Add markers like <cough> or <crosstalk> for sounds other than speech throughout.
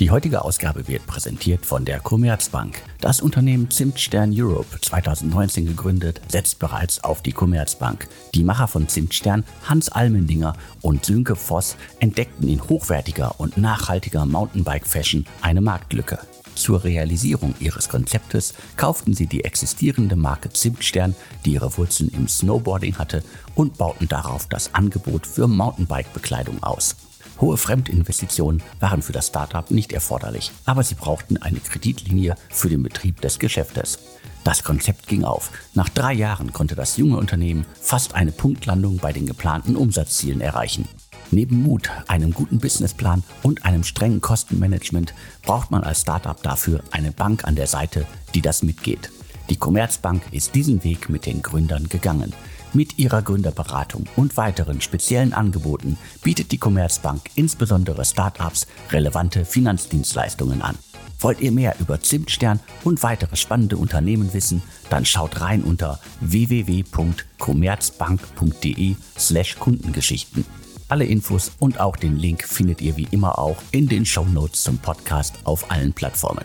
Die heutige Ausgabe wird präsentiert von der Commerzbank. Das Unternehmen Zimtstern Europe, 2019 gegründet, setzt bereits auf die Commerzbank. Die Macher von Zimtstern, Hans Almendinger und Sönke Voss, entdeckten in hochwertiger und nachhaltiger Mountainbike-Fashion eine Marktlücke. Zur Realisierung ihres Konzeptes kauften sie die existierende Marke Zimtstern, die ihre Wurzeln im Snowboarding hatte, und bauten darauf das Angebot für Mountainbike-Bekleidung aus. Hohe Fremdinvestitionen waren für das Startup nicht erforderlich, aber sie brauchten eine Kreditlinie für den Betrieb des Geschäftes. Das Konzept ging auf. Nach drei Jahren konnte das junge Unternehmen fast eine Punktlandung bei den geplanten Umsatzzielen erreichen. Neben Mut, einem guten Businessplan und einem strengen Kostenmanagement braucht man als Startup dafür eine Bank an der Seite, die das mitgeht. Die Commerzbank ist diesen Weg mit den Gründern gegangen. Mit ihrer Gründerberatung und weiteren speziellen Angeboten bietet die Commerzbank insbesondere Startups relevante Finanzdienstleistungen an. Wollt ihr mehr über Zimtstern und weitere spannende Unternehmen wissen, dann schaut rein unter www.commerzbank.de/kundengeschichten. Alle Infos und auch den Link findet ihr wie immer auch in den Show Notes zum Podcast auf allen Plattformen.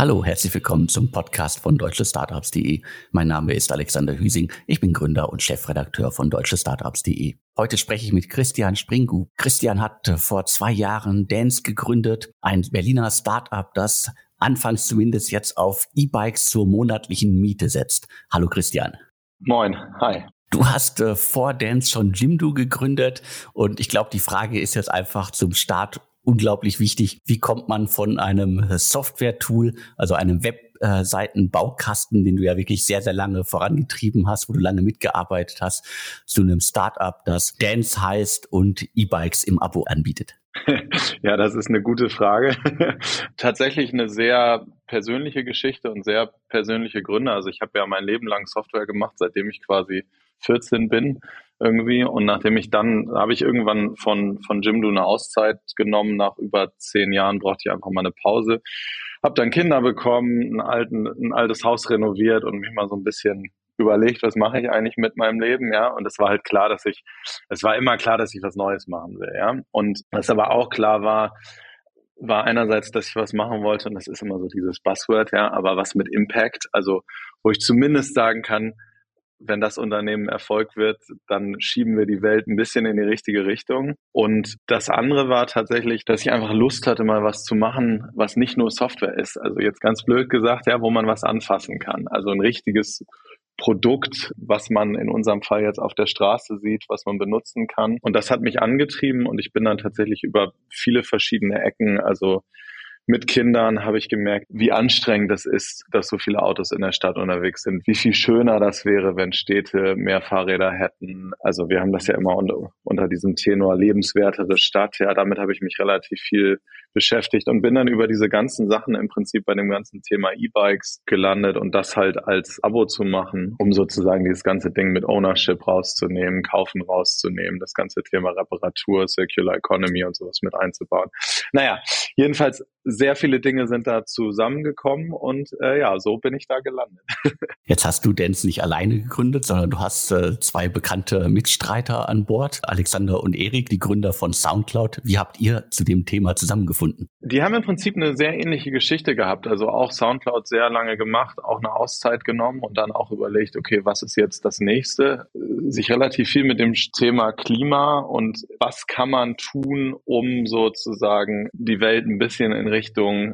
Hallo, herzlich willkommen zum Podcast von deutschestartups.de. Mein Name ist Alexander Hüsing. Ich bin Gründer und Chefredakteur von deutschestartups.de. Heute spreche ich mit Christian Springu. Christian hat vor zwei Jahren Dance gegründet, ein Berliner Startup, das anfangs zumindest jetzt auf E-Bikes zur monatlichen Miete setzt. Hallo Christian. Moin, hi. Du hast äh, vor Dance schon Jimdo gegründet und ich glaube, die Frage ist jetzt einfach zum Start unglaublich wichtig. Wie kommt man von einem Software-Tool, also einem Webseitenbaukasten, den du ja wirklich sehr, sehr lange vorangetrieben hast, wo du lange mitgearbeitet hast, zu einem Startup, das Dance heißt und E-Bikes im Abo anbietet? <laughs> Ja, das ist eine gute Frage. <laughs> Tatsächlich eine sehr persönliche Geschichte und sehr persönliche Gründe. Also ich habe ja mein Leben lang Software gemacht, seitdem ich quasi 14 bin irgendwie. Und nachdem ich dann, habe ich irgendwann von, von Jimdo eine Auszeit genommen. Nach über zehn Jahren brauchte ich einfach mal eine Pause. Hab dann Kinder bekommen, ein, alten, ein altes Haus renoviert und mich mal so ein bisschen überlegt, was mache ich eigentlich mit meinem Leben, ja. Und es war halt klar, dass ich, es war immer klar, dass ich was Neues machen will, ja. Und was aber auch klar war, war einerseits, dass ich was machen wollte, und das ist immer so dieses Buzzword, ja, aber was mit Impact, also wo ich zumindest sagen kann, wenn das Unternehmen Erfolg wird, dann schieben wir die Welt ein bisschen in die richtige Richtung. Und das andere war tatsächlich, dass ich einfach Lust hatte, mal was zu machen, was nicht nur Software ist. Also jetzt ganz blöd gesagt, ja, wo man was anfassen kann. Also ein richtiges Produkt, was man in unserem Fall jetzt auf der Straße sieht, was man benutzen kann. Und das hat mich angetrieben und ich bin dann tatsächlich über viele verschiedene Ecken, also mit Kindern habe ich gemerkt, wie anstrengend das ist, dass so viele Autos in der Stadt unterwegs sind. Wie viel schöner das wäre, wenn Städte mehr Fahrräder hätten. Also wir haben das ja immer unter, unter diesem Tenor lebenswertere Stadt. Ja, damit habe ich mich relativ viel beschäftigt und bin dann über diese ganzen Sachen im Prinzip bei dem ganzen Thema E-Bikes gelandet und das halt als Abo zu machen, um sozusagen dieses ganze Ding mit Ownership rauszunehmen, Kaufen rauszunehmen, das ganze Thema Reparatur, Circular Economy und sowas mit einzubauen. Naja, jedenfalls sehr viele Dinge sind da zusammengekommen und äh, ja, so bin ich da gelandet. <laughs> Jetzt hast du Dance nicht alleine gegründet, sondern du hast äh, zwei bekannte Mitstreiter an Bord, Alexander und Erik, die Gründer von Soundcloud. Wie habt ihr zu dem Thema zusammengefunden? Die haben im Prinzip eine sehr ähnliche Geschichte gehabt. Also auch Soundcloud sehr lange gemacht, auch eine Auszeit genommen und dann auch überlegt, okay, was ist jetzt das nächste? Sich relativ viel mit dem Thema Klima und was kann man tun, um sozusagen die Welt ein bisschen in Richtung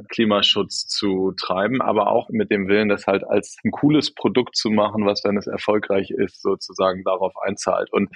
Klimaschutz zu treiben, aber auch mit dem Willen, das halt als ein cooles Produkt zu machen, was, wenn es erfolgreich ist, sozusagen darauf einzahlt. Und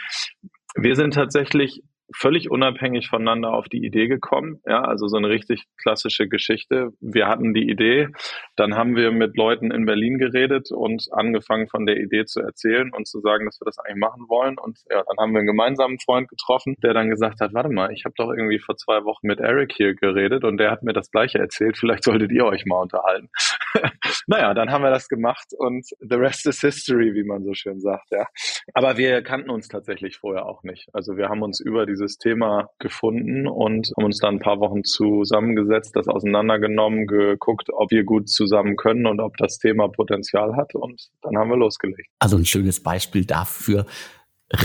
wir sind tatsächlich völlig unabhängig voneinander auf die Idee gekommen. Ja, also so eine richtig klassische Geschichte. Wir hatten die Idee, dann haben wir mit Leuten in Berlin geredet und angefangen von der Idee zu erzählen und zu sagen, dass wir das eigentlich machen wollen. Und ja, dann haben wir einen gemeinsamen Freund getroffen, der dann gesagt hat, warte mal, ich habe doch irgendwie vor zwei Wochen mit Eric hier geredet und der hat mir das gleiche erzählt. Vielleicht solltet ihr euch mal unterhalten. <laughs> naja, dann haben wir das gemacht und the rest is history, wie man so schön sagt. Ja, aber wir kannten uns tatsächlich vorher auch nicht. Also wir haben uns über diese dieses Thema gefunden und haben uns dann ein paar Wochen zusammengesetzt, das auseinandergenommen, geguckt, ob wir gut zusammen können und ob das Thema Potenzial hat und dann haben wir losgelegt. Also ein schönes Beispiel dafür,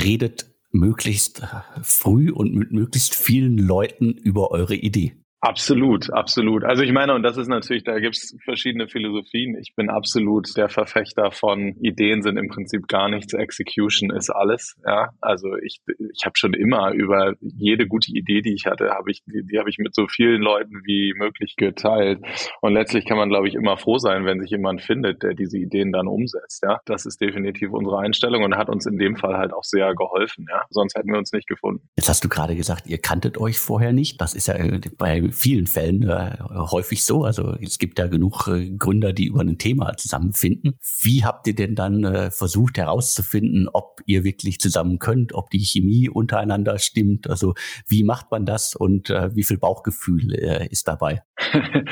redet möglichst früh und mit möglichst vielen Leuten über eure Idee. Absolut, absolut. Also ich meine, und das ist natürlich, da gibt es verschiedene Philosophien. Ich bin absolut der Verfechter von Ideen sind im Prinzip gar nichts, Execution ist alles. Ja, also ich, ich habe schon immer über jede gute Idee, die ich hatte, habe ich, die, die habe ich mit so vielen Leuten wie möglich geteilt. Und letztlich kann man, glaube ich, immer froh sein, wenn sich jemand findet, der diese Ideen dann umsetzt. Ja, das ist definitiv unsere Einstellung und hat uns in dem Fall halt auch sehr geholfen. Ja, sonst hätten wir uns nicht gefunden. Jetzt hast du gerade gesagt, ihr kanntet euch vorher nicht. Das ist ja bei vielen Fällen äh, häufig so. Also es gibt ja genug äh, Gründer, die über ein Thema zusammenfinden. Wie habt ihr denn dann äh, versucht herauszufinden, ob ihr wirklich zusammen könnt, ob die Chemie untereinander stimmt? Also wie macht man das und äh, wie viel Bauchgefühl äh, ist dabei? <laughs>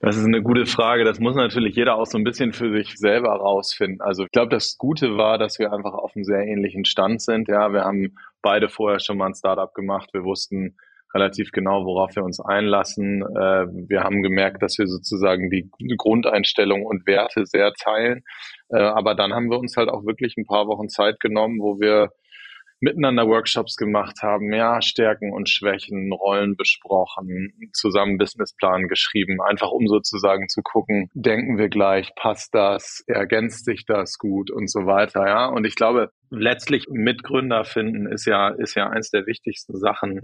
Das ist eine gute Frage. Das muss natürlich jeder auch so ein bisschen für sich selber rausfinden. Also ich glaube, das Gute war, dass wir einfach auf einem sehr ähnlichen Stand sind. Ja, wir haben beide vorher schon mal ein Startup gemacht. Wir wussten, relativ genau, worauf wir uns einlassen. Äh, wir haben gemerkt, dass wir sozusagen die Grundeinstellung und Werte sehr teilen. Äh, aber dann haben wir uns halt auch wirklich ein paar Wochen Zeit genommen, wo wir miteinander Workshops gemacht haben, ja, Stärken und Schwächen, Rollen besprochen, zusammen Businessplan geschrieben, einfach um sozusagen zu gucken, denken wir gleich, passt das, ergänzt sich das gut und so weiter, ja. Und ich glaube, letztlich Mitgründer finden ist ja, ist ja eins der wichtigsten Sachen,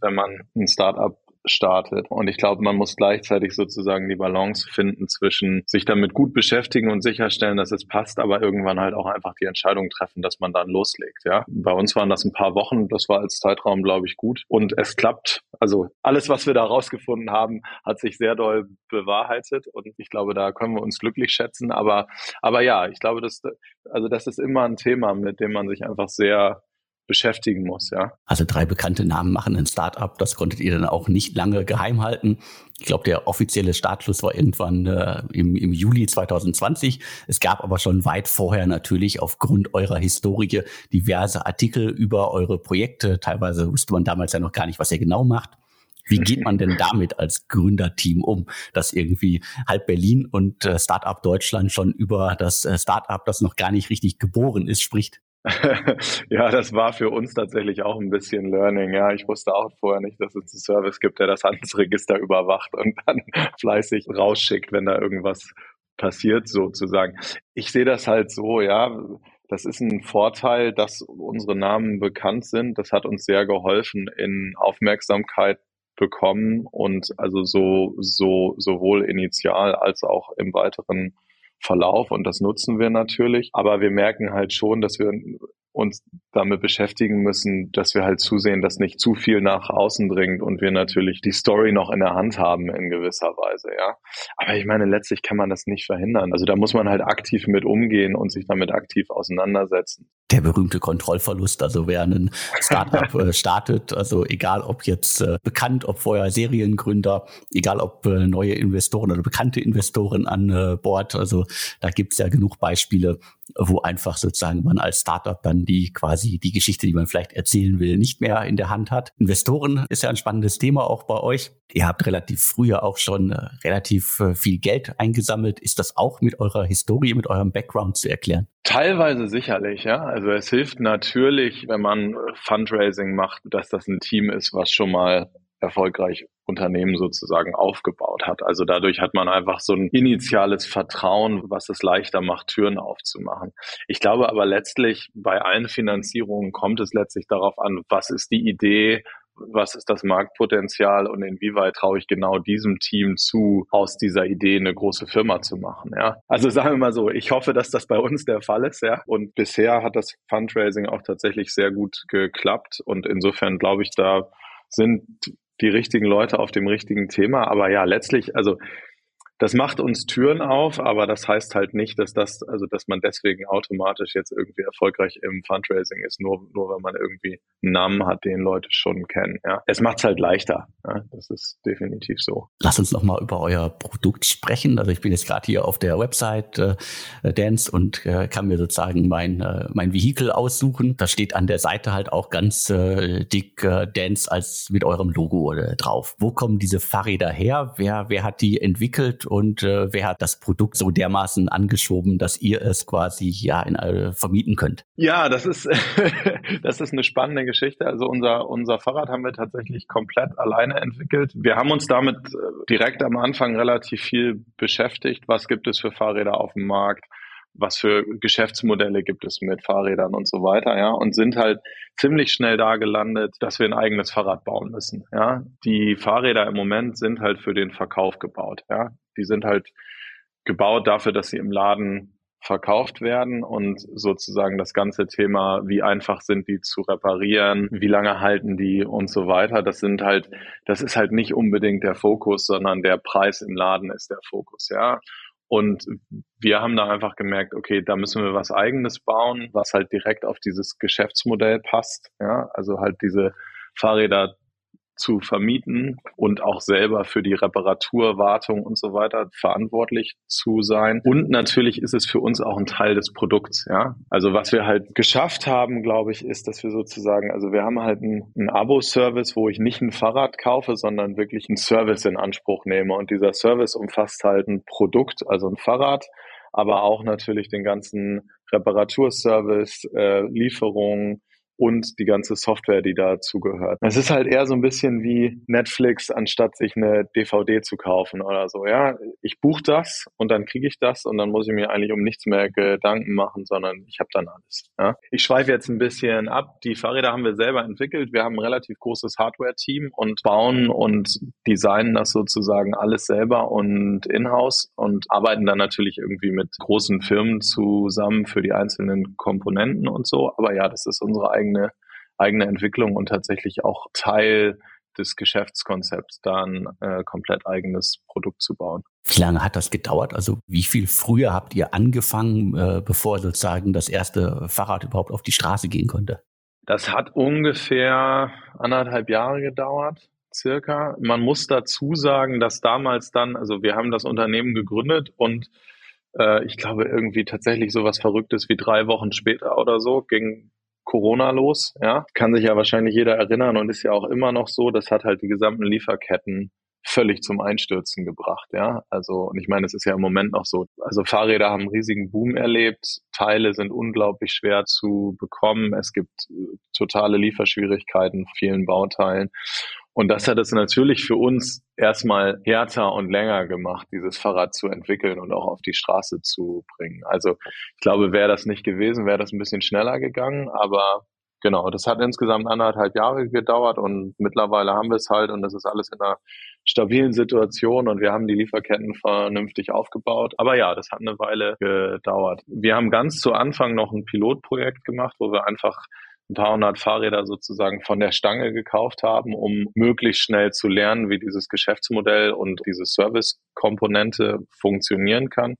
wenn man ein Startup startet. Und ich glaube, man muss gleichzeitig sozusagen die Balance finden zwischen sich damit gut beschäftigen und sicherstellen, dass es passt, aber irgendwann halt auch einfach die Entscheidung treffen, dass man dann loslegt. Ja, bei uns waren das ein paar Wochen. Das war als Zeitraum, glaube ich, gut. Und es klappt. Also alles, was wir da rausgefunden haben, hat sich sehr doll bewahrheitet. Und ich glaube, da können wir uns glücklich schätzen. Aber, aber ja, ich glaube, das, also das ist immer ein Thema, mit dem man sich einfach sehr beschäftigen muss, ja. Also drei bekannte Namen machen ein Startup, das konntet ihr dann auch nicht lange geheim halten. Ich glaube, der offizielle Startschluss war irgendwann äh, im, im Juli 2020. Es gab aber schon weit vorher natürlich aufgrund eurer Historie diverse Artikel über eure Projekte. Teilweise wusste man damals ja noch gar nicht, was ihr genau macht. Wie geht man denn <laughs> damit als Gründerteam um, dass irgendwie halb Berlin und äh, Startup Deutschland schon über das äh, Startup, das noch gar nicht richtig geboren ist, spricht? <laughs> ja, das war für uns tatsächlich auch ein bisschen Learning. Ja, ich wusste auch vorher nicht, dass es einen Service gibt, der das Handelsregister überwacht und dann <laughs> fleißig rausschickt, wenn da irgendwas passiert, sozusagen. Ich sehe das halt so, ja. Das ist ein Vorteil, dass unsere Namen bekannt sind. Das hat uns sehr geholfen in Aufmerksamkeit bekommen und also so, so, sowohl initial als auch im weiteren Verlauf und das nutzen wir natürlich. Aber wir merken halt schon, dass wir uns damit beschäftigen müssen, dass wir halt zusehen, dass nicht zu viel nach außen dringt und wir natürlich die Story noch in der Hand haben in gewisser Weise, ja. Aber ich meine, letztlich kann man das nicht verhindern. Also da muss man halt aktiv mit umgehen und sich damit aktiv auseinandersetzen. Der berühmte Kontrollverlust, also wer ein Startup <laughs> äh, startet, also egal ob jetzt äh, bekannt, ob vorher Seriengründer, egal ob äh, neue Investoren oder bekannte Investoren an äh, Bord, also da gibt's ja genug Beispiele, wo einfach sozusagen man als Startup dann die quasi die Geschichte, die man vielleicht erzählen will, nicht mehr in der Hand hat. Investoren ist ja ein spannendes Thema auch bei euch. Ihr habt relativ früher auch schon äh, relativ äh, viel Geld eingesammelt. Ist das auch mit eurer Historie, mit eurem Background zu erklären? Teilweise sicherlich, ja. Also es hilft natürlich, wenn man Fundraising macht, dass das ein Team ist, was schon mal erfolgreich Unternehmen sozusagen aufgebaut hat. Also dadurch hat man einfach so ein initiales Vertrauen, was es leichter macht, Türen aufzumachen. Ich glaube aber letztlich bei allen Finanzierungen kommt es letztlich darauf an, was ist die Idee, was ist das Marktpotenzial und inwieweit traue ich genau diesem Team zu, aus dieser Idee eine große Firma zu machen, ja. Also sagen wir mal so, ich hoffe, dass das bei uns der Fall ist, ja. Und bisher hat das Fundraising auch tatsächlich sehr gut geklappt und insofern glaube ich, da sind die richtigen Leute auf dem richtigen Thema. Aber ja, letztlich, also das macht uns Türen auf, aber das heißt halt nicht, dass das, also dass man deswegen automatisch jetzt irgendwie erfolgreich im Fundraising ist, nur, nur weil man irgendwie einen Namen hat, den Leute schon kennen. Ja. Es macht es halt leichter. Ja. Das ist definitiv so. Lass uns noch mal über euer Produkt sprechen. Also ich bin jetzt gerade hier auf der Website äh, Dance und äh, kann mir sozusagen mein, äh, mein Vehikel aussuchen. Da steht an der Seite halt auch ganz äh, dick äh, Dance als mit eurem Logo äh, drauf. Wo kommen diese Fahrräder her? Wer, wer hat die entwickelt und äh, wer hat das Produkt so dermaßen angeschoben, dass ihr es quasi ja in, äh, vermieten könnt? Ja, das ist, <laughs> das ist eine spannende Geschichte. Also unser, unser Fahrrad haben wir tatsächlich komplett alleine entwickelt. Wir haben uns damit äh, direkt am Anfang relativ viel beschäftigt. Was gibt es für Fahrräder auf dem Markt? Was für Geschäftsmodelle gibt es mit Fahrrädern und so weiter, ja, und sind halt ziemlich schnell da gelandet, dass wir ein eigenes Fahrrad bauen müssen, ja. Die Fahrräder im Moment sind halt für den Verkauf gebaut, ja. Die sind halt gebaut dafür, dass sie im Laden verkauft werden und sozusagen das ganze Thema, wie einfach sind die zu reparieren, wie lange halten die und so weiter, das sind halt, das ist halt nicht unbedingt der Fokus, sondern der Preis im Laden ist der Fokus, ja. Und wir haben da einfach gemerkt, okay, da müssen wir was eigenes bauen, was halt direkt auf dieses Geschäftsmodell passt. Ja, also halt diese Fahrräder zu vermieten und auch selber für die Reparatur, Wartung und so weiter verantwortlich zu sein. Und natürlich ist es für uns auch ein Teil des Produkts, ja. Also was wir halt geschafft haben, glaube ich, ist, dass wir sozusagen, also wir haben halt einen, einen Abo-Service, wo ich nicht ein Fahrrad kaufe, sondern wirklich einen Service in Anspruch nehme. Und dieser Service umfasst halt ein Produkt, also ein Fahrrad, aber auch natürlich den ganzen Reparaturservice, äh, Lieferung, und die ganze Software, die dazugehört. Es ist halt eher so ein bisschen wie Netflix, anstatt sich eine DVD zu kaufen oder so. Ja, ich buche das und dann kriege ich das und dann muss ich mir eigentlich um nichts mehr Gedanken machen, sondern ich habe dann alles. Ja. Ich schweife jetzt ein bisschen ab. Die Fahrräder haben wir selber entwickelt. Wir haben ein relativ großes Hardware-Team und bauen und designen das sozusagen alles selber und in-house und arbeiten dann natürlich irgendwie mit großen Firmen zusammen für die einzelnen Komponenten und so. Aber ja, das ist unsere eigene eigene, eigene Entwicklung und tatsächlich auch Teil des Geschäftskonzepts, da ein äh, komplett eigenes Produkt zu bauen. Wie lange hat das gedauert? Also wie viel früher habt ihr angefangen, äh, bevor sozusagen das erste Fahrrad überhaupt auf die Straße gehen konnte? Das hat ungefähr anderthalb Jahre gedauert, circa. Man muss dazu sagen, dass damals dann, also wir haben das Unternehmen gegründet und äh, ich glaube irgendwie tatsächlich so was Verrücktes wie drei Wochen später oder so ging Corona los, ja. Kann sich ja wahrscheinlich jeder erinnern und ist ja auch immer noch so. Das hat halt die gesamten Lieferketten völlig zum Einstürzen gebracht, ja. Also, und ich meine, es ist ja im Moment noch so. Also Fahrräder haben einen riesigen Boom erlebt. Teile sind unglaublich schwer zu bekommen. Es gibt äh, totale Lieferschwierigkeiten, vielen Bauteilen. Und das hat es natürlich für uns erstmal härter und länger gemacht, dieses Fahrrad zu entwickeln und auch auf die Straße zu bringen. Also ich glaube, wäre das nicht gewesen, wäre das ein bisschen schneller gegangen. Aber genau, das hat insgesamt anderthalb Jahre gedauert und mittlerweile haben wir es halt und das ist alles in einer stabilen Situation und wir haben die Lieferketten vernünftig aufgebaut. Aber ja, das hat eine Weile gedauert. Wir haben ganz zu Anfang noch ein Pilotprojekt gemacht, wo wir einfach ein paar hundert Fahrräder sozusagen von der Stange gekauft haben, um möglichst schnell zu lernen, wie dieses Geschäftsmodell und diese Service-Komponente funktionieren kann.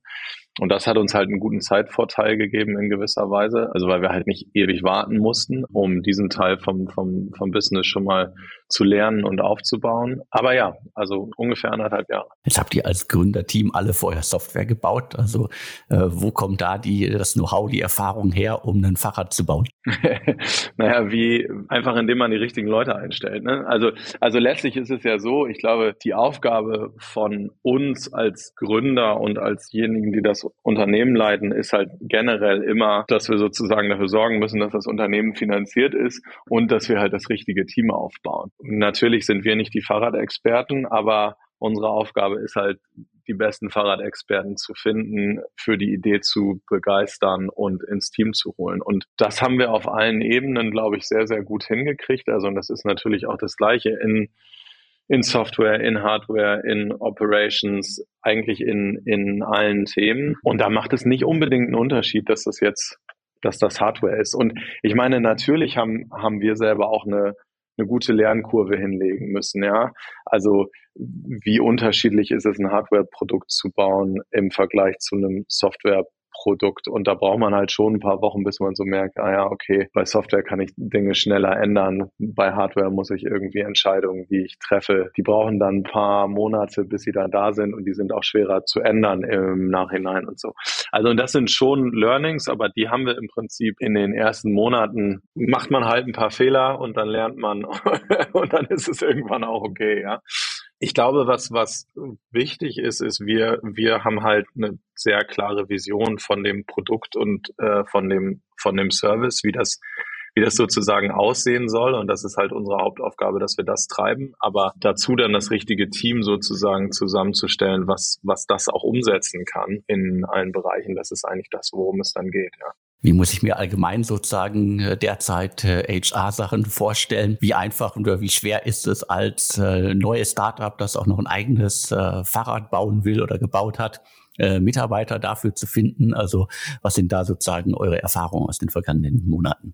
Und das hat uns halt einen guten Zeitvorteil gegeben in gewisser Weise. Also weil wir halt nicht ewig warten mussten, um diesen Teil vom, vom, vom Business schon mal zu lernen und aufzubauen. Aber ja, also ungefähr anderthalb Jahre. Jetzt habt ihr als Gründerteam alle vorher Software gebaut. Also äh, wo kommt da die, das Know-how, die Erfahrung her, um ein Fahrrad zu bauen? <laughs> naja, wie einfach indem man die richtigen Leute einstellt. Ne? Also, also letztlich ist es ja so, ich glaube, die Aufgabe von uns als Gründer und als diejenigen, die das Unternehmen leiten, ist halt generell immer, dass wir sozusagen dafür sorgen müssen, dass das Unternehmen finanziert ist und dass wir halt das richtige Team aufbauen. Natürlich sind wir nicht die Fahrradexperten, aber unsere Aufgabe ist halt, die besten Fahrradexperten zu finden, für die Idee zu begeistern und ins Team zu holen. Und das haben wir auf allen Ebenen, glaube ich, sehr, sehr gut hingekriegt. Also, und das ist natürlich auch das Gleiche in in Software, in Hardware, in Operations, eigentlich in, in allen Themen. Und da macht es nicht unbedingt einen Unterschied, dass das jetzt, dass das Hardware ist. Und ich meine, natürlich haben, haben wir selber auch eine, eine gute Lernkurve hinlegen müssen, ja. Also wie unterschiedlich ist es, ein Hardware-Produkt zu bauen im Vergleich zu einem Software Produkt. Und da braucht man halt schon ein paar Wochen, bis man so merkt, ah ja, okay, bei Software kann ich Dinge schneller ändern. Bei Hardware muss ich irgendwie Entscheidungen, die ich treffe, die brauchen dann ein paar Monate, bis sie dann da sind und die sind auch schwerer zu ändern im Nachhinein und so. Also und das sind schon Learnings, aber die haben wir im Prinzip in den ersten Monaten, macht man halt ein paar Fehler und dann lernt man <laughs> und dann ist es irgendwann auch okay, ja. Ich glaube, was, was wichtig ist, ist, wir, wir haben halt eine sehr klare Vision von dem Produkt und äh, von dem, von dem Service, wie das, wie das sozusagen aussehen soll. Und das ist halt unsere Hauptaufgabe, dass wir das treiben. Aber dazu dann das richtige Team sozusagen zusammenzustellen, was, was das auch umsetzen kann in allen Bereichen. Das ist eigentlich das, worum es dann geht, ja. Wie muss ich mir allgemein sozusagen äh, derzeit HR-Sachen äh, vorstellen? Wie einfach oder wie schwer ist es als äh, neues Startup, das auch noch ein eigenes Fahrrad bauen will oder gebaut hat, Mitarbeiter dafür zu finden? Also was sind da sozusagen eure Erfahrungen aus den vergangenen Monaten?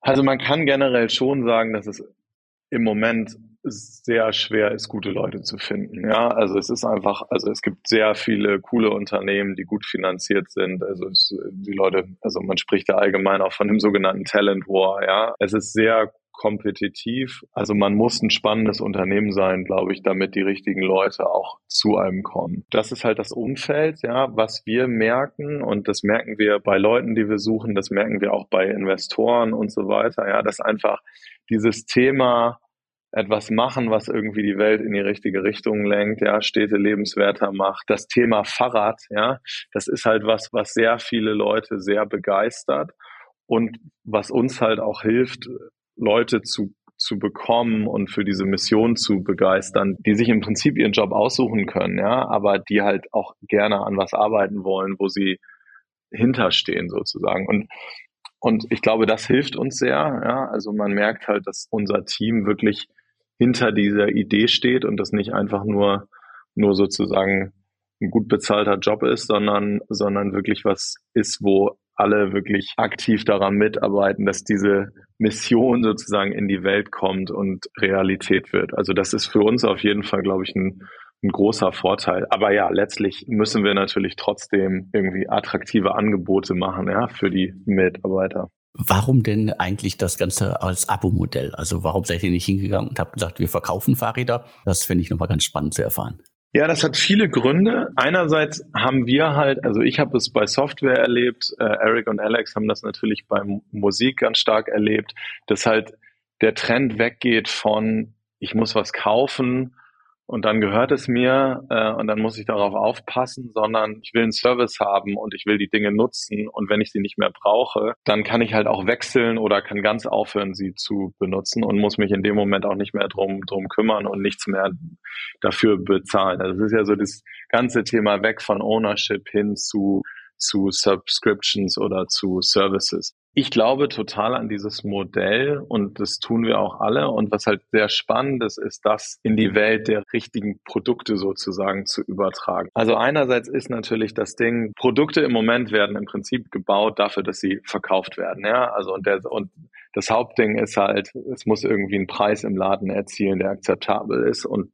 Also man kann generell schon sagen, dass es im Moment sehr schwer ist, gute Leute zu finden. Ja, also es ist einfach, also es gibt sehr viele coole Unternehmen, die gut finanziert sind. Also es, die Leute, also man spricht da allgemein auch von dem sogenannten Talent War. Ja, es ist sehr kompetitiv. Also man muss ein spannendes Unternehmen sein, glaube ich, damit die richtigen Leute auch zu einem kommen. Das ist halt das Umfeld, ja, was wir merken und das merken wir bei Leuten, die wir suchen, das merken wir auch bei Investoren und so weiter, ja, dass einfach dieses Thema etwas machen, was irgendwie die Welt in die richtige Richtung lenkt, ja, Städte lebenswerter macht. Das Thema Fahrrad, ja, das ist halt was, was sehr viele Leute sehr begeistert und was uns halt auch hilft, Leute zu zu bekommen und für diese Mission zu begeistern, die sich im Prinzip ihren Job aussuchen können, ja, aber die halt auch gerne an was arbeiten wollen, wo sie hinterstehen sozusagen. Und und ich glaube, das hilft uns sehr. Ja, also man merkt halt, dass unser Team wirklich hinter dieser Idee steht und das nicht einfach nur, nur sozusagen ein gut bezahlter Job ist, sondern, sondern wirklich was ist, wo alle wirklich aktiv daran mitarbeiten, dass diese Mission sozusagen in die Welt kommt und Realität wird. Also das ist für uns auf jeden Fall, glaube ich, ein, ein großer Vorteil. Aber ja, letztlich müssen wir natürlich trotzdem irgendwie attraktive Angebote machen, ja, für die Mitarbeiter. Warum denn eigentlich das Ganze als Abo-Modell? Also warum seid ihr nicht hingegangen und habt gesagt, wir verkaufen Fahrräder? Das finde ich nochmal ganz spannend zu erfahren. Ja, das hat viele Gründe. Einerseits haben wir halt, also ich habe es bei Software erlebt, äh, Eric und Alex haben das natürlich bei Musik ganz stark erlebt, dass halt der Trend weggeht von, ich muss was kaufen und dann gehört es mir äh, und dann muss ich darauf aufpassen, sondern ich will einen Service haben und ich will die Dinge nutzen und wenn ich sie nicht mehr brauche, dann kann ich halt auch wechseln oder kann ganz aufhören, sie zu benutzen und muss mich in dem Moment auch nicht mehr drum, drum kümmern und nichts mehr dafür bezahlen. Also es ist ja so das ganze Thema weg von Ownership hin zu zu Subscriptions oder zu Services. Ich glaube total an dieses Modell und das tun wir auch alle. Und was halt sehr spannend ist, ist das in die Welt der richtigen Produkte sozusagen zu übertragen. Also einerseits ist natürlich das Ding, Produkte im Moment werden im Prinzip gebaut dafür, dass sie verkauft werden. Ja, also und der, und das Hauptding ist halt, es muss irgendwie einen Preis im Laden erzielen, der akzeptabel ist und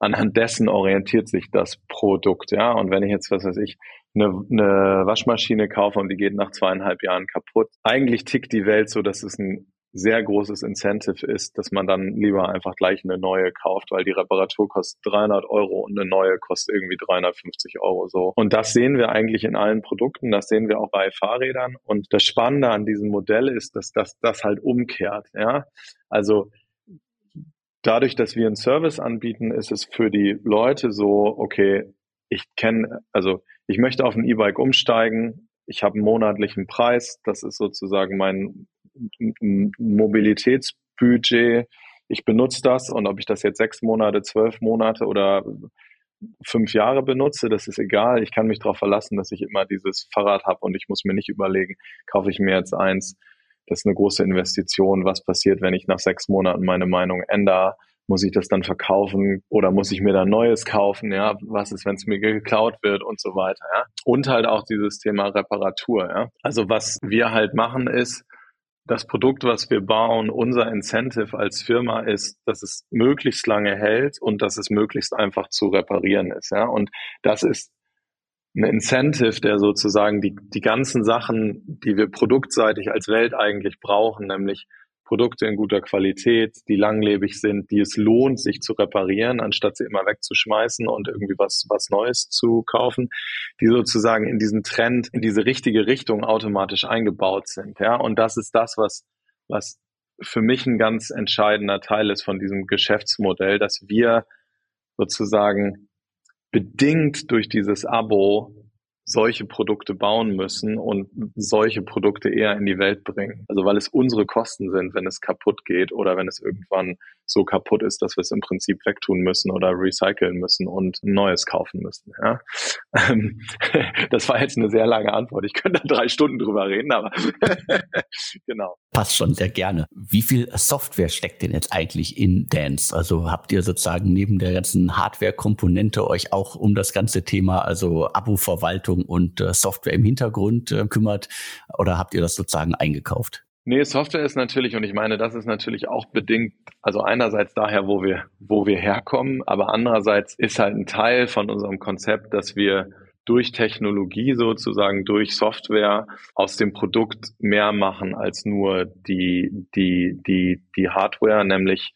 anhand dessen orientiert sich das Produkt, ja. Und wenn ich jetzt, was weiß ich, eine, eine Waschmaschine kaufe und die geht nach zweieinhalb Jahren kaputt. Eigentlich tickt die Welt so, dass es ein sehr großes Incentive ist, dass man dann lieber einfach gleich eine neue kauft, weil die Reparatur kostet 300 Euro und eine neue kostet irgendwie 350 Euro so. Und das sehen wir eigentlich in allen Produkten, das sehen wir auch bei Fahrrädern. Und das Spannende an diesem Modell ist, dass das, das halt umkehrt, ja. Also, dadurch, dass wir einen Service anbieten, ist es für die Leute so, okay, ich kenne, also ich möchte auf ein E-Bike umsteigen, ich habe einen monatlichen Preis, das ist sozusagen mein Mobilitätsbudget, ich benutze das und ob ich das jetzt sechs Monate, zwölf Monate oder fünf Jahre benutze, das ist egal. Ich kann mich darauf verlassen, dass ich immer dieses Fahrrad habe und ich muss mir nicht überlegen, kaufe ich mir jetzt eins. Das ist eine große Investition. Was passiert, wenn ich nach sechs Monaten meine Meinung ändere? muss ich das dann verkaufen oder muss ich mir dann Neues kaufen? Ja, was ist, wenn es mir geklaut wird und so weiter? Ja, und halt auch dieses Thema Reparatur. Ja, also was wir halt machen ist, das Produkt, was wir bauen, unser Incentive als Firma ist, dass es möglichst lange hält und dass es möglichst einfach zu reparieren ist. Ja? Und das ist ein Incentive, der sozusagen die, die ganzen Sachen, die wir produktseitig als Welt eigentlich brauchen, nämlich Produkte in guter Qualität, die langlebig sind, die es lohnt, sich zu reparieren, anstatt sie immer wegzuschmeißen und irgendwie was, was Neues zu kaufen, die sozusagen in diesen Trend, in diese richtige Richtung automatisch eingebaut sind. Ja, und das ist das, was, was für mich ein ganz entscheidender Teil ist von diesem Geschäftsmodell, dass wir sozusagen bedingt durch dieses Abo solche Produkte bauen müssen und solche Produkte eher in die Welt bringen. Also weil es unsere Kosten sind, wenn es kaputt geht oder wenn es irgendwann so kaputt ist, dass wir es im Prinzip wegtun müssen oder recyceln müssen und ein neues kaufen müssen. Ja? <laughs> Ähm, <laughs> das war jetzt eine sehr lange Antwort. Ich könnte da drei Stunden drüber reden, aber <laughs> genau. Passt schon sehr gerne. Wie viel Software steckt denn jetzt eigentlich in Dance? Also habt ihr sozusagen neben der ganzen Hardware-Komponente euch auch um das ganze Thema, also Abo-Verwaltung und äh, Software im Hintergrund äh, kümmert oder habt ihr das sozusagen eingekauft? Nee, Software ist natürlich, und ich meine, das ist natürlich auch bedingt, also einerseits daher, wo wir, wo wir herkommen, aber andererseits ist halt ein Teil von unserem Konzept, dass wir durch Technologie sozusagen, durch Software aus dem Produkt mehr machen als nur die, die, die, die Hardware, nämlich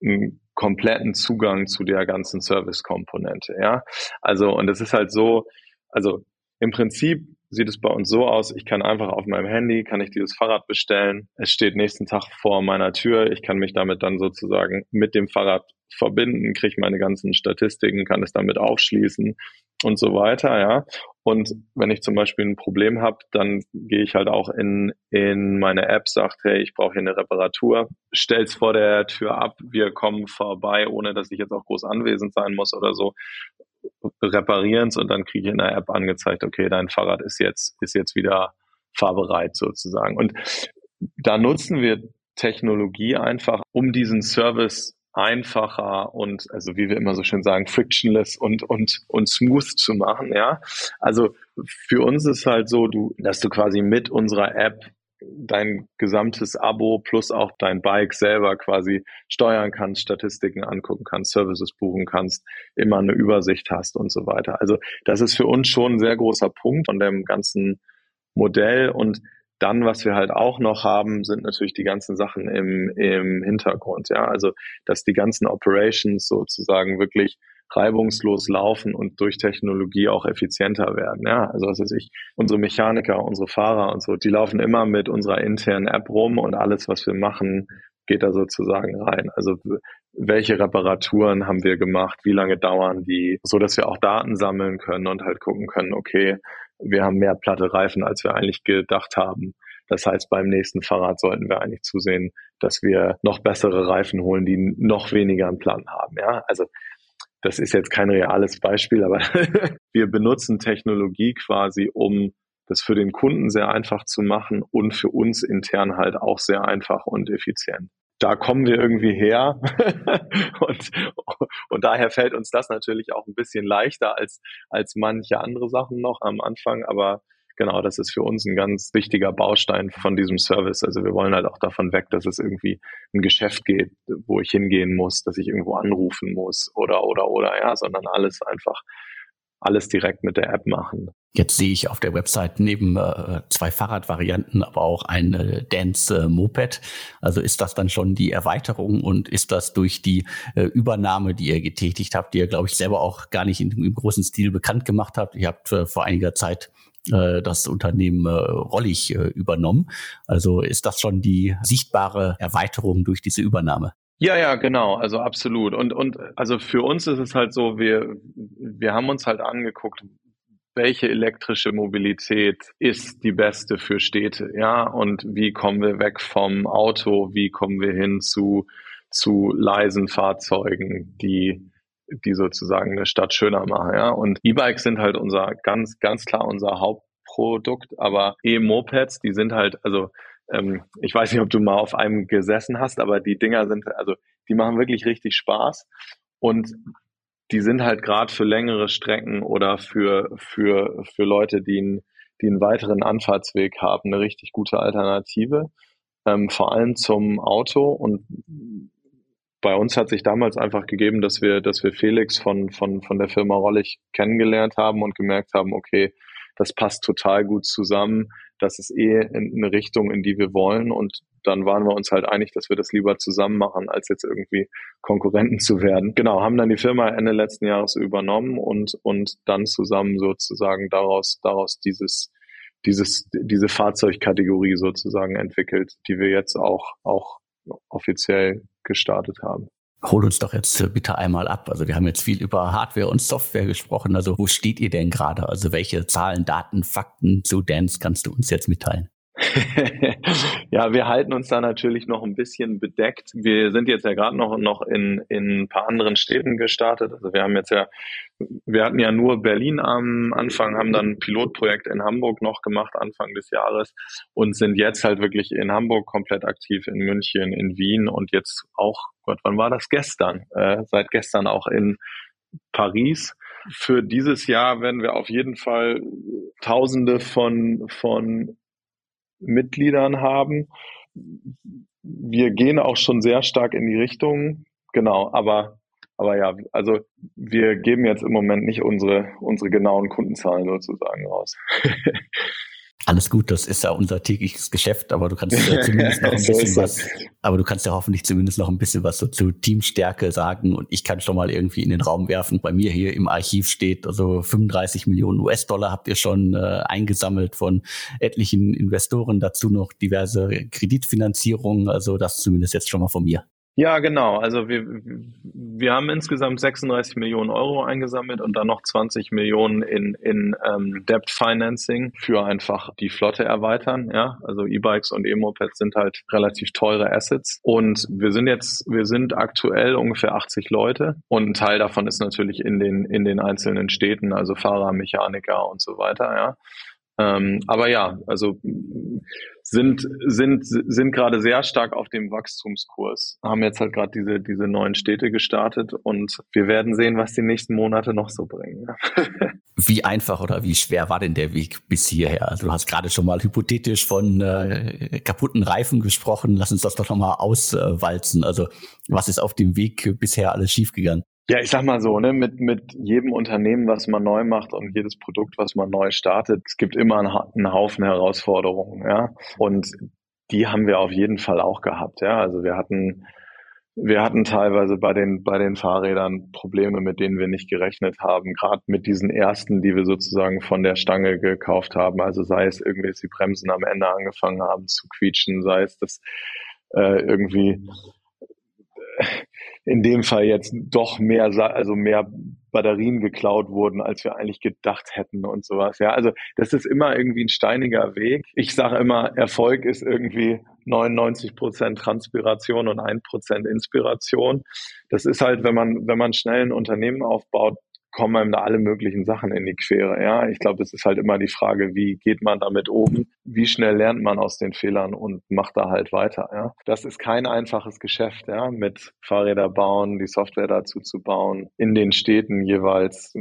einen kompletten Zugang zu der ganzen Service-Komponente, ja. Also, und es ist halt so, also im Prinzip sieht es bei uns so aus, ich kann einfach auf meinem Handy, kann ich dieses Fahrrad bestellen. Es steht nächsten Tag vor meiner Tür. Ich kann mich damit dann sozusagen mit dem Fahrrad verbinden, kriege meine ganzen Statistiken, kann es damit aufschließen und so weiter, ja. Und wenn ich zum Beispiel ein Problem habe, dann gehe ich halt auch in, in meine App, sagt, hey, ich brauche hier eine Reparatur, stell's vor der Tür ab, wir kommen vorbei, ohne dass ich jetzt auch groß anwesend sein muss oder so reparieren es und dann kriege ich in der App angezeigt, okay, dein Fahrrad ist jetzt, ist jetzt wieder fahrbereit sozusagen. Und da nutzen wir Technologie einfach, um diesen Service einfacher und also wie wir immer so schön sagen, frictionless und und und smooth zu machen, ja. Also für uns ist halt so, du, dass du quasi mit unserer App dein gesamtes Abo plus auch dein Bike selber quasi steuern kannst, Statistiken angucken kannst, Services buchen kannst, immer eine Übersicht hast und so weiter. Also das ist für uns schon ein sehr großer Punkt von dem ganzen Modell und dann, was wir halt auch noch haben, sind natürlich die ganzen Sachen im, im Hintergrund. Ja, also, dass die ganzen Operations sozusagen wirklich reibungslos laufen und durch Technologie auch effizienter werden. Ja, also was weiß ich, unsere Mechaniker, unsere Fahrer und so, die laufen immer mit unserer internen App rum und alles, was wir machen, geht da sozusagen rein. Also welche Reparaturen haben wir gemacht, wie lange dauern die, so dass wir auch Daten sammeln können und halt gucken können, okay, wir haben mehr platte Reifen, als wir eigentlich gedacht haben. Das heißt, beim nächsten Fahrrad sollten wir eigentlich zusehen, dass wir noch bessere Reifen holen, die noch weniger einen Plan haben. Ja, also das ist jetzt kein reales Beispiel, aber <laughs> wir benutzen Technologie quasi, um das für den Kunden sehr einfach zu machen und für uns intern halt auch sehr einfach und effizient. Da kommen wir irgendwie her <laughs> und, und daher fällt uns das natürlich auch ein bisschen leichter als, als manche andere Sachen noch am Anfang, aber genau, das ist für uns ein ganz wichtiger Baustein von diesem Service. Also wir wollen halt auch davon weg, dass es irgendwie ein Geschäft geht, wo ich hingehen muss, dass ich irgendwo anrufen muss oder, oder, oder, ja, sondern alles einfach alles direkt mit der App machen. Jetzt sehe ich auf der Website neben äh, zwei Fahrradvarianten aber auch ein äh, Dance äh, Moped. Also ist das dann schon die Erweiterung und ist das durch die äh, Übernahme, die ihr getätigt habt, die ihr, glaube ich, selber auch gar nicht in, im großen Stil bekannt gemacht habt. Ihr habt äh, vor einiger Zeit äh, das Unternehmen äh, Rollig äh, übernommen. Also ist das schon die sichtbare Erweiterung durch diese Übernahme? Ja, ja, genau, also absolut. Und, und also für uns ist es halt so, wir, wir haben uns halt angeguckt, welche elektrische Mobilität ist die beste für Städte, ja, und wie kommen wir weg vom Auto, wie kommen wir hin zu, zu leisen Fahrzeugen, die die sozusagen eine Stadt schöner machen. Ja? Und E-Bikes sind halt unser ganz, ganz klar unser Hauptprodukt, aber E-Mopeds, die sind halt, also ähm, ich weiß nicht, ob du mal auf einem gesessen hast, aber die Dinger sind, also die machen wirklich richtig Spaß und die sind halt gerade für längere Strecken oder für, für, für Leute, die einen, die einen weiteren Anfahrtsweg haben, eine richtig gute Alternative. ähm, vor allem zum Auto und bei uns hat sich damals einfach gegeben, dass wir, dass wir Felix von, von, von der Firma Rollig kennengelernt haben und gemerkt haben, okay, das passt total gut zusammen. Das ist eh in eine Richtung, in die wir wollen. Und dann waren wir uns halt einig, dass wir das lieber zusammen machen, als jetzt irgendwie Konkurrenten zu werden. Genau, haben dann die Firma Ende letzten Jahres übernommen und, und dann zusammen sozusagen daraus, daraus dieses, dieses, diese Fahrzeugkategorie sozusagen entwickelt, die wir jetzt auch, auch offiziell gestartet haben. Hol uns doch jetzt bitte einmal ab. Also wir haben jetzt viel über Hardware und Software gesprochen. Also wo steht ihr denn gerade? Also welche Zahlen, Daten, Fakten zu Dance kannst du uns jetzt mitteilen? <laughs> ja, wir halten uns da natürlich noch ein bisschen bedeckt. Wir sind jetzt ja gerade noch, noch in, in ein paar anderen Städten gestartet. Also wir haben jetzt ja, wir hatten ja nur Berlin am Anfang, haben dann ein Pilotprojekt in Hamburg noch gemacht Anfang des Jahres und sind jetzt halt wirklich in Hamburg komplett aktiv, in München, in Wien und jetzt auch, Gott, wann war das? Gestern, äh, seit gestern auch in Paris. Für dieses Jahr werden wir auf jeden Fall Tausende von, von Mitgliedern haben. Wir gehen auch schon sehr stark in die Richtung, genau, aber aber ja, also wir geben jetzt im Moment nicht unsere unsere genauen Kundenzahlen sozusagen raus. <laughs> Alles gut, das ist ja unser tägliches Geschäft, aber du kannst ja zumindest noch ein <laughs> bisschen was, aber du kannst ja hoffentlich zumindest noch ein bisschen was so zu Teamstärke sagen und ich kann schon mal irgendwie in den Raum werfen. Bei mir hier im Archiv steht, also 35 Millionen US-Dollar habt ihr schon äh, eingesammelt von etlichen Investoren, dazu noch diverse Kreditfinanzierungen, also das zumindest jetzt schon mal von mir. Ja, genau. Also wir, wir haben insgesamt 36 Millionen Euro eingesammelt und dann noch 20 Millionen in, in ähm, Debt Financing für einfach die Flotte erweitern. Ja, also E-Bikes und E-Mopeds sind halt relativ teure Assets und wir sind jetzt, wir sind aktuell ungefähr 80 Leute und ein Teil davon ist natürlich in den in den einzelnen Städten, also Fahrer, Mechaniker und so weiter. Ja. Ähm, aber ja, also sind, sind, sind gerade sehr stark auf dem Wachstumskurs, haben jetzt halt gerade diese, diese neuen Städte gestartet und wir werden sehen, was die nächsten Monate noch so bringen. <laughs> wie einfach oder wie schwer war denn der Weg bis hierher? Also du hast gerade schon mal hypothetisch von äh, kaputten Reifen gesprochen. Lass uns das doch nochmal auswalzen. Also was ist auf dem Weg bisher alles schiefgegangen? Ja, ich sag mal so, ne, mit, mit jedem Unternehmen, was man neu macht und jedes Produkt, was man neu startet, es gibt immer einen, Haufen Herausforderungen, ja. Und die haben wir auf jeden Fall auch gehabt, ja. Also wir hatten, wir hatten teilweise bei den, bei den Fahrrädern Probleme, mit denen wir nicht gerechnet haben. Gerade mit diesen ersten, die wir sozusagen von der Stange gekauft haben. Also sei es irgendwie, dass die Bremsen am Ende angefangen haben zu quietschen, sei es, dass äh, irgendwie in dem Fall jetzt doch mehr, also mehr Batterien geklaut wurden, als wir eigentlich gedacht hätten und sowas. Ja, also das ist immer irgendwie ein steiniger Weg. Ich sage immer, Erfolg ist irgendwie 99 Prozent Transpiration und ein Prozent Inspiration. Das ist halt, wenn man, wenn man schnell ein Unternehmen aufbaut, kommen einem da alle möglichen Sachen in die Quere. Ja, ich glaube, es ist halt immer die Frage, wie geht man damit um? Wie schnell lernt man aus den Fehlern und macht da halt weiter? Ja, das ist kein einfaches Geschäft. Ja, mit Fahrräder bauen, die Software dazu zu bauen, in den Städten jeweils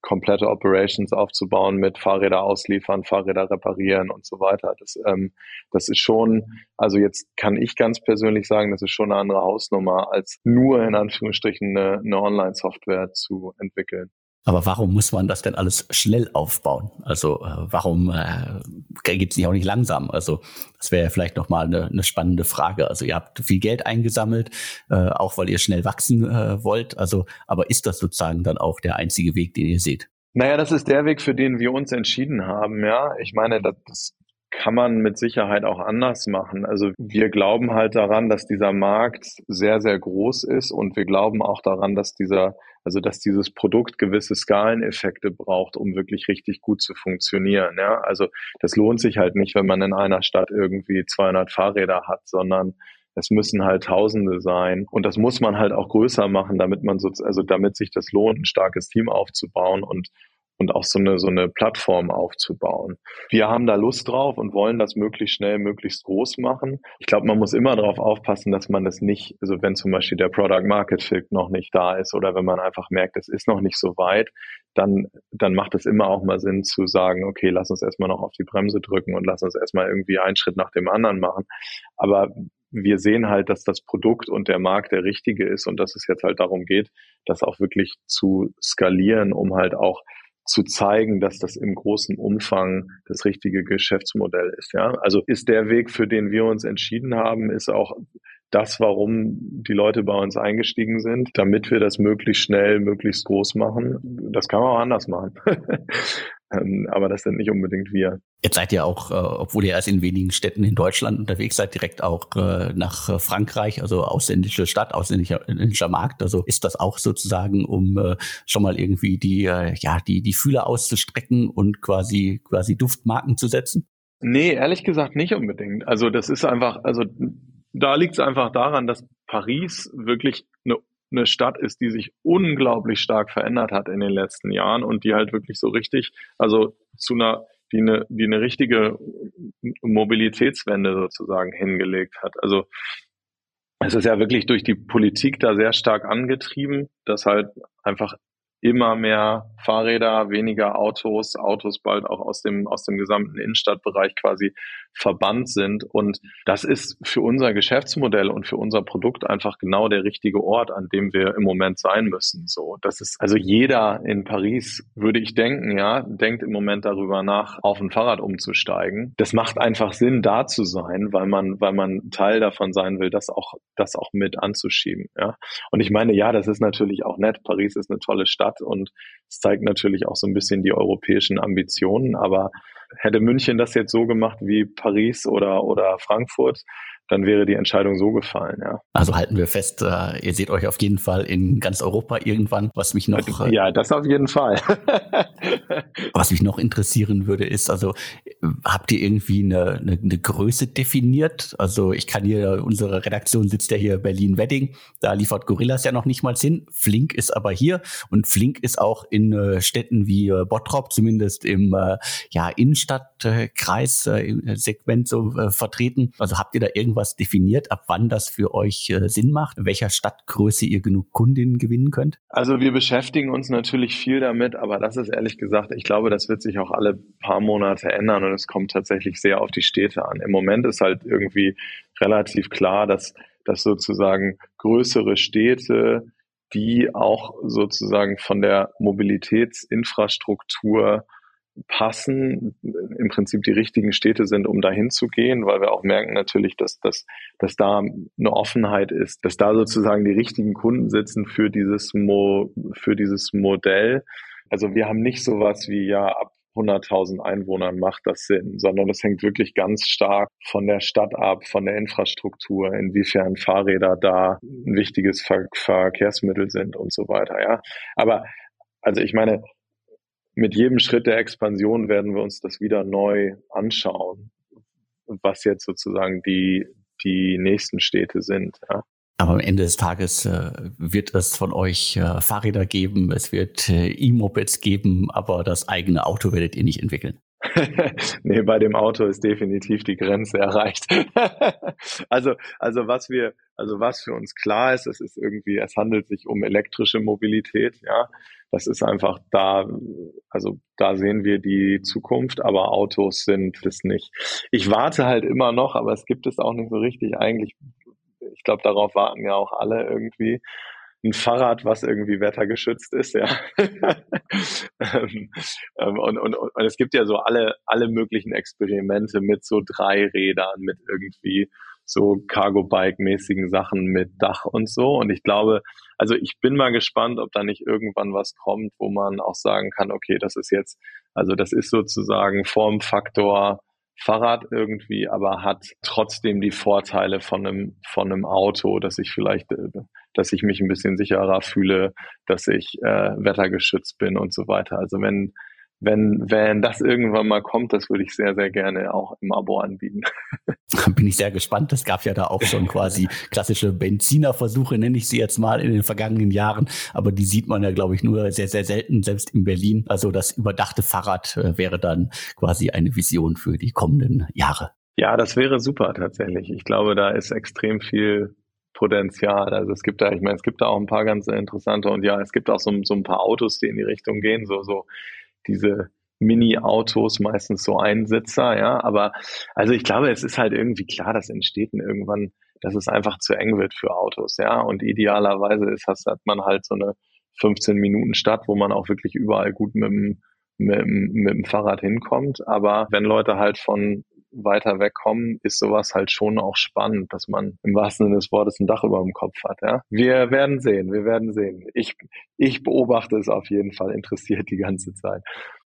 komplette Operations aufzubauen, mit Fahrräder ausliefern, Fahrräder reparieren und so weiter. Das, ähm, das ist schon, also jetzt kann ich ganz persönlich sagen, das ist schon eine andere Hausnummer als nur in Anführungsstrichen eine, eine Online-Software zu entwickeln. Aber warum muss man das denn alles schnell aufbauen? Also äh, warum äh, geht es nicht auch nicht langsam? Also das wäre ja vielleicht nochmal eine, eine spannende Frage. Also ihr habt viel Geld eingesammelt, äh, auch weil ihr schnell wachsen äh, wollt. Also aber ist das sozusagen dann auch der einzige Weg, den ihr seht? Naja, das ist der Weg, für den wir uns entschieden haben. Ja, ich meine, das, das kann man mit Sicherheit auch anders machen. Also wir glauben halt daran, dass dieser Markt sehr, sehr groß ist und wir glauben auch daran, dass dieser, also dass dieses Produkt gewisse Skaleneffekte braucht, um wirklich richtig gut zu funktionieren. Ja, also das lohnt sich halt nicht, wenn man in einer Stadt irgendwie 200 Fahrräder hat, sondern es müssen halt Tausende sein. Und das muss man halt auch größer machen, damit man so, also damit sich das lohnt, ein starkes Team aufzubauen und und auch so eine, so eine Plattform aufzubauen. Wir haben da Lust drauf und wollen das möglichst schnell, möglichst groß machen. Ich glaube, man muss immer darauf aufpassen, dass man das nicht, also wenn zum Beispiel der Product Market Fit noch nicht da ist oder wenn man einfach merkt, es ist noch nicht so weit, dann, dann macht es immer auch mal Sinn zu sagen, okay, lass uns erstmal noch auf die Bremse drücken und lass uns erstmal irgendwie einen Schritt nach dem anderen machen. Aber wir sehen halt, dass das Produkt und der Markt der richtige ist und dass es jetzt halt darum geht, das auch wirklich zu skalieren, um halt auch zu zeigen, dass das im großen Umfang das richtige Geschäftsmodell ist. Ja, also ist der Weg, für den wir uns entschieden haben, ist auch das, warum die Leute bei uns eingestiegen sind, damit wir das möglichst schnell, möglichst groß machen. Das kann man auch anders machen. <laughs> Ähm, aber das sind nicht unbedingt wir. Jetzt seid ihr auch, äh, obwohl ihr erst in wenigen Städten in Deutschland unterwegs seid, direkt auch äh, nach Frankreich, also ausländische Stadt, ausländischer Markt. Also ist das auch sozusagen, um äh, schon mal irgendwie die, äh, ja, die, die Fühler auszustrecken und quasi, quasi Duftmarken zu setzen? Nee, ehrlich gesagt nicht unbedingt. Also das ist einfach, also da liegt es einfach daran, dass Paris wirklich eine eine Stadt ist, die sich unglaublich stark verändert hat in den letzten Jahren und die halt wirklich so richtig, also zu einer, die eine, die eine richtige Mobilitätswende sozusagen hingelegt hat. Also es ist ja wirklich durch die Politik da sehr stark angetrieben, dass halt einfach immer mehr Fahrräder, weniger Autos, Autos bald auch aus dem, aus dem gesamten Innenstadtbereich quasi verbannt sind. Und das ist für unser Geschäftsmodell und für unser Produkt einfach genau der richtige Ort, an dem wir im Moment sein müssen. So, das ist also jeder in Paris, würde ich denken, ja, denkt im Moment darüber nach, auf ein Fahrrad umzusteigen. Das macht einfach Sinn, da zu sein, weil man, weil man Teil davon sein will, das auch, das auch mit anzuschieben. Ja. Und ich meine, ja, das ist natürlich auch nett. Paris ist eine tolle Stadt. Und es zeigt natürlich auch so ein bisschen die europäischen Ambitionen. Aber hätte München das jetzt so gemacht wie Paris oder, oder Frankfurt, dann wäre die Entscheidung so gefallen, ja. Also halten wir fest, äh, ihr seht euch auf jeden Fall in ganz Europa irgendwann, was mich noch. Äh, ja, das auf jeden Fall. <laughs> was mich noch interessieren würde, ist, also habt ihr irgendwie eine, eine, eine Größe definiert? Also ich kann hier, unsere Redaktion sitzt ja hier Berlin-Wedding, da liefert Gorillas ja noch nicht mal hin. Flink ist aber hier und Flink ist auch in äh, Städten wie äh, Bottrop, zumindest im äh, ja, Innenstadtkreis, äh, Segment so äh, vertreten. Also habt ihr da irgendwie irgendwas definiert, ab wann das für euch äh, Sinn macht, welcher Stadtgröße ihr genug Kundinnen gewinnen könnt? Also wir beschäftigen uns natürlich viel damit, aber das ist ehrlich gesagt, ich glaube, das wird sich auch alle paar Monate ändern und es kommt tatsächlich sehr auf die Städte an. Im Moment ist halt irgendwie relativ klar, dass, dass sozusagen größere Städte, die auch sozusagen von der Mobilitätsinfrastruktur passen, im Prinzip die richtigen Städte sind, um dahin zu gehen, weil wir auch merken natürlich, dass, dass, dass da eine Offenheit ist, dass da sozusagen die richtigen Kunden sitzen für dieses, Mo, für dieses Modell. Also wir haben nicht sowas wie, ja, ab 100.000 Einwohnern macht das Sinn, sondern das hängt wirklich ganz stark von der Stadt ab, von der Infrastruktur, inwiefern Fahrräder da ein wichtiges Ver Verkehrsmittel sind und so weiter, ja. Aber also ich meine, mit jedem Schritt der Expansion werden wir uns das wieder neu anschauen, was jetzt sozusagen die, die nächsten Städte sind. Ja. Aber am Ende des Tages äh, wird es von euch äh, Fahrräder geben, es wird äh, E-Mopeds geben, aber das eigene Auto werdet ihr nicht entwickeln. <laughs> nee, bei dem Auto ist definitiv die Grenze <laughs> erreicht. also, also was wir, also was für uns klar ist, es ist irgendwie, es handelt sich um elektrische Mobilität, ja. Das ist einfach da, also da sehen wir die Zukunft, aber Autos sind es nicht. Ich warte halt immer noch, aber es gibt es auch nicht so richtig eigentlich. Ich glaube, darauf warten ja auch alle irgendwie ein Fahrrad, was irgendwie wettergeschützt ist, ja. <laughs> Ähm, ähm, und, und, und es gibt ja so alle, alle möglichen Experimente mit so drei Rädern, mit irgendwie so Cargo-Bike-mäßigen Sachen mit Dach und so. Und ich glaube, also ich bin mal gespannt, ob da nicht irgendwann was kommt, wo man auch sagen kann, okay, das ist jetzt, also das ist sozusagen Formfaktor Fahrrad irgendwie, aber hat trotzdem die Vorteile von einem, von einem Auto, dass ich vielleicht, äh, dass ich mich ein bisschen sicherer fühle, dass ich äh, wettergeschützt bin und so weiter. Also wenn, wenn, wenn das irgendwann mal kommt, das würde ich sehr, sehr gerne auch im Abo anbieten. <laughs> Bin ich sehr gespannt. Es gab ja da auch schon quasi klassische Benzinerversuche, nenne ich sie jetzt mal, in den vergangenen Jahren. Aber die sieht man ja, glaube ich, nur sehr, sehr selten, selbst in Berlin. Also das überdachte Fahrrad äh, wäre dann quasi eine Vision für die kommenden Jahre. Ja, das wäre super tatsächlich. Ich glaube, da ist extrem viel Potenzial. Also es gibt da, ich meine, es gibt da auch ein paar ganz interessante und ja, es gibt auch so, so ein paar Autos, die in die Richtung gehen, so, so diese Mini-Autos, meistens so Einsitzer, ja. Aber also ich glaube, es ist halt irgendwie klar, dass in Städten irgendwann, dass es einfach zu eng wird für Autos, ja. Und idealerweise ist das, hat man halt so eine 15 Minuten Stadt, wo man auch wirklich überall gut mit dem, mit, mit dem Fahrrad hinkommt. Aber wenn Leute halt von weiter wegkommen, ist sowas halt schon auch spannend, dass man im wahrsten Sinne des Wortes ein Dach über dem Kopf hat. Ja? Wir werden sehen, wir werden sehen. Ich, ich beobachte es auf jeden Fall interessiert die ganze Zeit.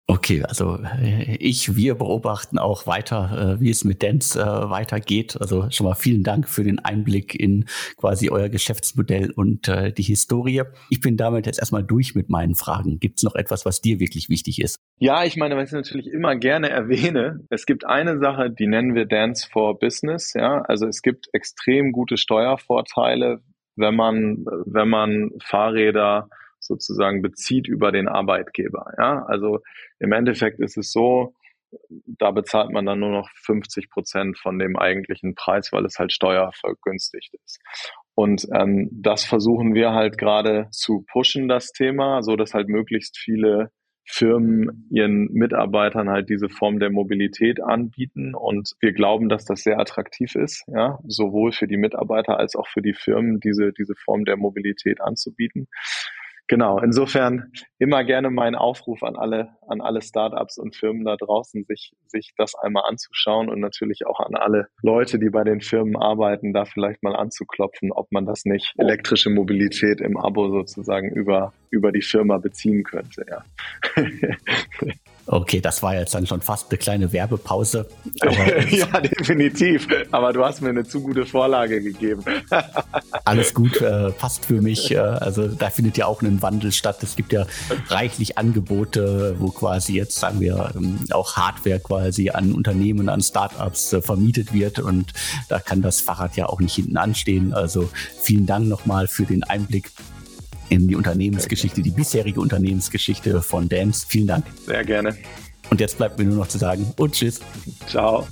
Okay, also äh, ich, wir beobachten auch weiter, äh, wie es mit Dance äh, weitergeht. Also schon mal vielen Dank für den Einblick in quasi euer Geschäftsmodell und die Historie. Ich bin damit jetzt erstmal durch mit meinen Fragen. Gibt es noch etwas, was dir wirklich wichtig ist? Ja, ich meine, was ich natürlich immer gerne erwähne, es gibt eine Sache, die nennen wir Dance for Business. Ja, also es gibt extrem gute Steuervorteile, wenn man, wenn man Fahrräder sozusagen bezieht über den Arbeitgeber. Ja, also im Endeffekt ist es so, da bezahlt man dann nur noch 50 Prozent von dem eigentlichen Preis, weil es halt steuervergünstigt ist. Und ähm, das versuchen wir halt gerade zu pushen, das Thema, so dass halt möglichst viele Firmen ihren Mitarbeitern halt diese Form der Mobilität anbieten. Und wir glauben, dass das sehr attraktiv ist, ja, sowohl für die Mitarbeiter als auch für die Firmen, diese, diese Form der Mobilität anzubieten genau, insofern immer gerne mein Aufruf an alle, an alle Startups und Firmen da draußen, sich, sich das einmal anzuschauen und natürlich auch an alle Leute, die bei den Firmen arbeiten, da vielleicht mal anzuklopfen, ob man das nicht elektrische Mobilität im Abo sozusagen über, über die Firma beziehen könnte, ja. <laughs> Okay, das war jetzt dann schon fast eine kleine Werbepause. <laughs> ja, definitiv. Aber du hast mir eine zu gute Vorlage gegeben. <laughs> Alles gut, äh, passt für mich. Äh, also da findet ja auch ein Wandel statt. Es gibt ja reichlich Angebote, wo quasi jetzt, sagen wir, ähm, auch Hardware quasi an Unternehmen, an Startups äh, vermietet wird. Und da kann das Fahrrad ja auch nicht hinten anstehen. Also vielen Dank nochmal für den Einblick in die Unternehmensgeschichte, die bisherige Unternehmensgeschichte von Dance. Vielen Dank. Sehr gerne. Und jetzt bleibt mir nur noch zu sagen und tschüss. Ciao.